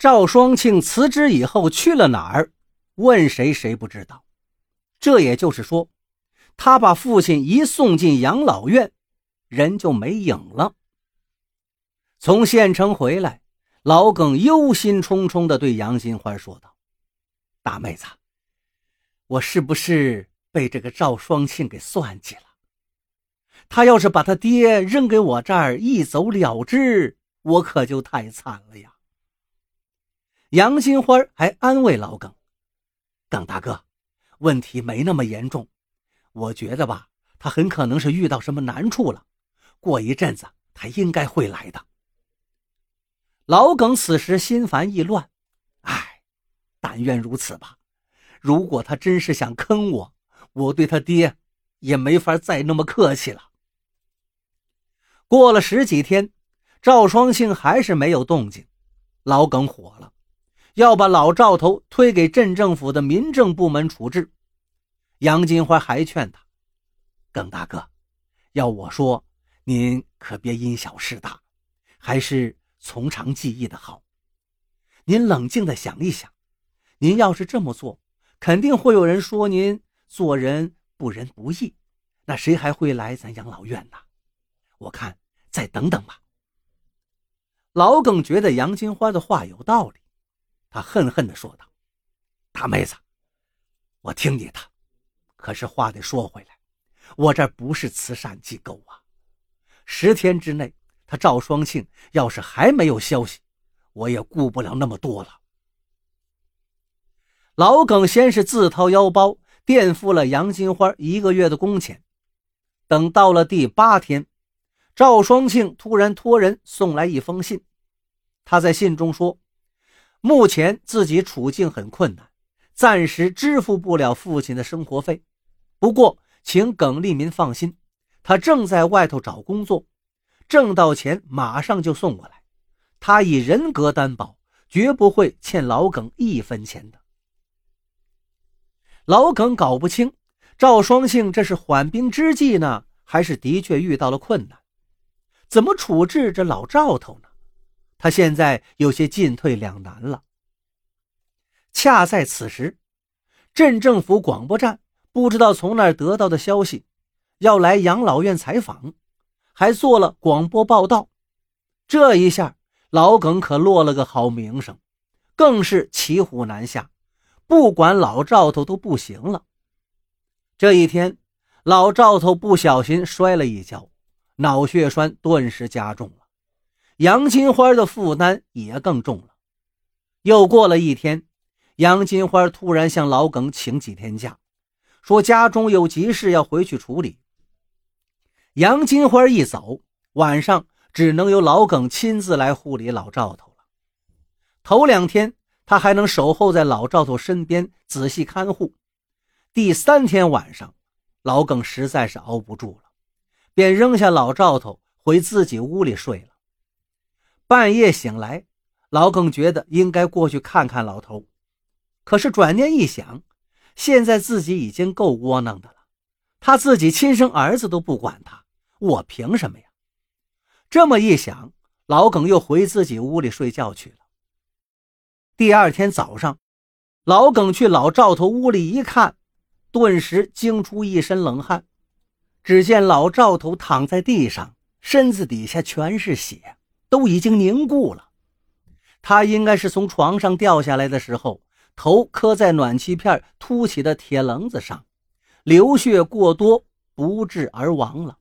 赵双庆辞职以后去了哪儿？问谁谁不知道。这也就是说，他把父亲一送进养老院，人就没影了。从县城回来，老耿忧心忡忡地对杨金花说道：“大妹子，我是不是被这个赵双庆给算计了？他要是把他爹扔给我这儿一走了之，我可就太惨了呀。”杨金花还安慰老耿：“耿大哥。”问题没那么严重，我觉得吧，他很可能是遇到什么难处了。过一阵子，他应该会来的。老耿此时心烦意乱，唉，但愿如此吧。如果他真是想坑我，我对他爹也没法再那么客气了。过了十几天，赵双庆还是没有动静，老耿火了。要把老赵头推给镇政府的民政部门处置。杨金花还劝他：“耿大哥，要我说，您可别因小失大，还是从长计议的好。您冷静的想一想，您要是这么做，肯定会有人说您做人不仁不义，那谁还会来咱养老院呢？我看再等等吧。”老耿觉得杨金花的话有道理。他恨恨地说道：“大妹子，我听你的，可是话得说回来，我这不是慈善机构啊！十天之内，他赵双庆要是还没有消息，我也顾不了那么多了。”老耿先是自掏腰包垫付了杨金花一个月的工钱，等到了第八天，赵双庆突然托人送来一封信，他在信中说。目前自己处境很困难，暂时支付不了父亲的生活费。不过，请耿立民放心，他正在外头找工作，挣到钱马上就送过来。他以人格担保，绝不会欠老耿一分钱的。老耿搞不清赵双庆这是缓兵之计呢，还是的确遇到了困难？怎么处置这老赵头呢？他现在有些进退两难了。恰在此时，镇政府广播站不知道从哪儿得到的消息，要来养老院采访，还做了广播报道。这一下，老耿可落了个好名声，更是骑虎难下，不管老赵头都不行了。这一天，老赵头不小心摔了一跤，脑血栓顿时加重。杨金花的负担也更重了。又过了一天，杨金花突然向老耿请几天假，说家中有急事要回去处理。杨金花一走，晚上只能由老耿亲自来护理老赵头了。头两天他还能守候在老赵头身边仔细看护，第三天晚上，老耿实在是熬不住了，便扔下老赵头回自己屋里睡了。半夜醒来，老耿觉得应该过去看看老头，可是转念一想，现在自己已经够窝囊的了，他自己亲生儿子都不管他，我凭什么呀？这么一想，老耿又回自己屋里睡觉去了。第二天早上，老耿去老赵头屋里一看，顿时惊出一身冷汗。只见老赵头躺在地上，身子底下全是血。都已经凝固了，他应该是从床上掉下来的时候，头磕在暖气片凸起的铁棱子上，流血过多，不治而亡了。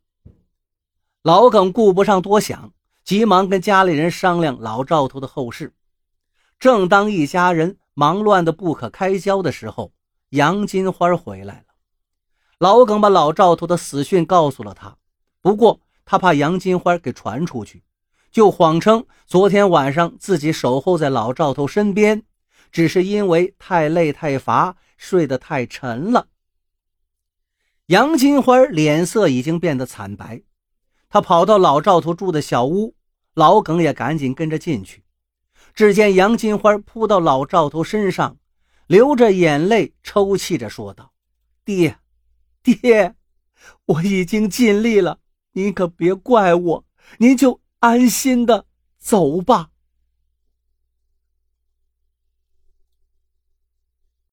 老耿顾不上多想，急忙跟家里人商量老赵头的后事。正当一家人忙乱的不可开交的时候，杨金花回来了。老耿把老赵头的死讯告诉了他，不过他怕杨金花给传出去。就谎称昨天晚上自己守候在老赵头身边，只是因为太累太乏，睡得太沉了。杨金花脸色已经变得惨白，她跑到老赵头住的小屋，老耿也赶紧跟着进去。只见杨金花扑到老赵头身上，流着眼泪抽泣着说道：“爹，爹，我已经尽力了，您可别怪我，您就……”安心的走吧。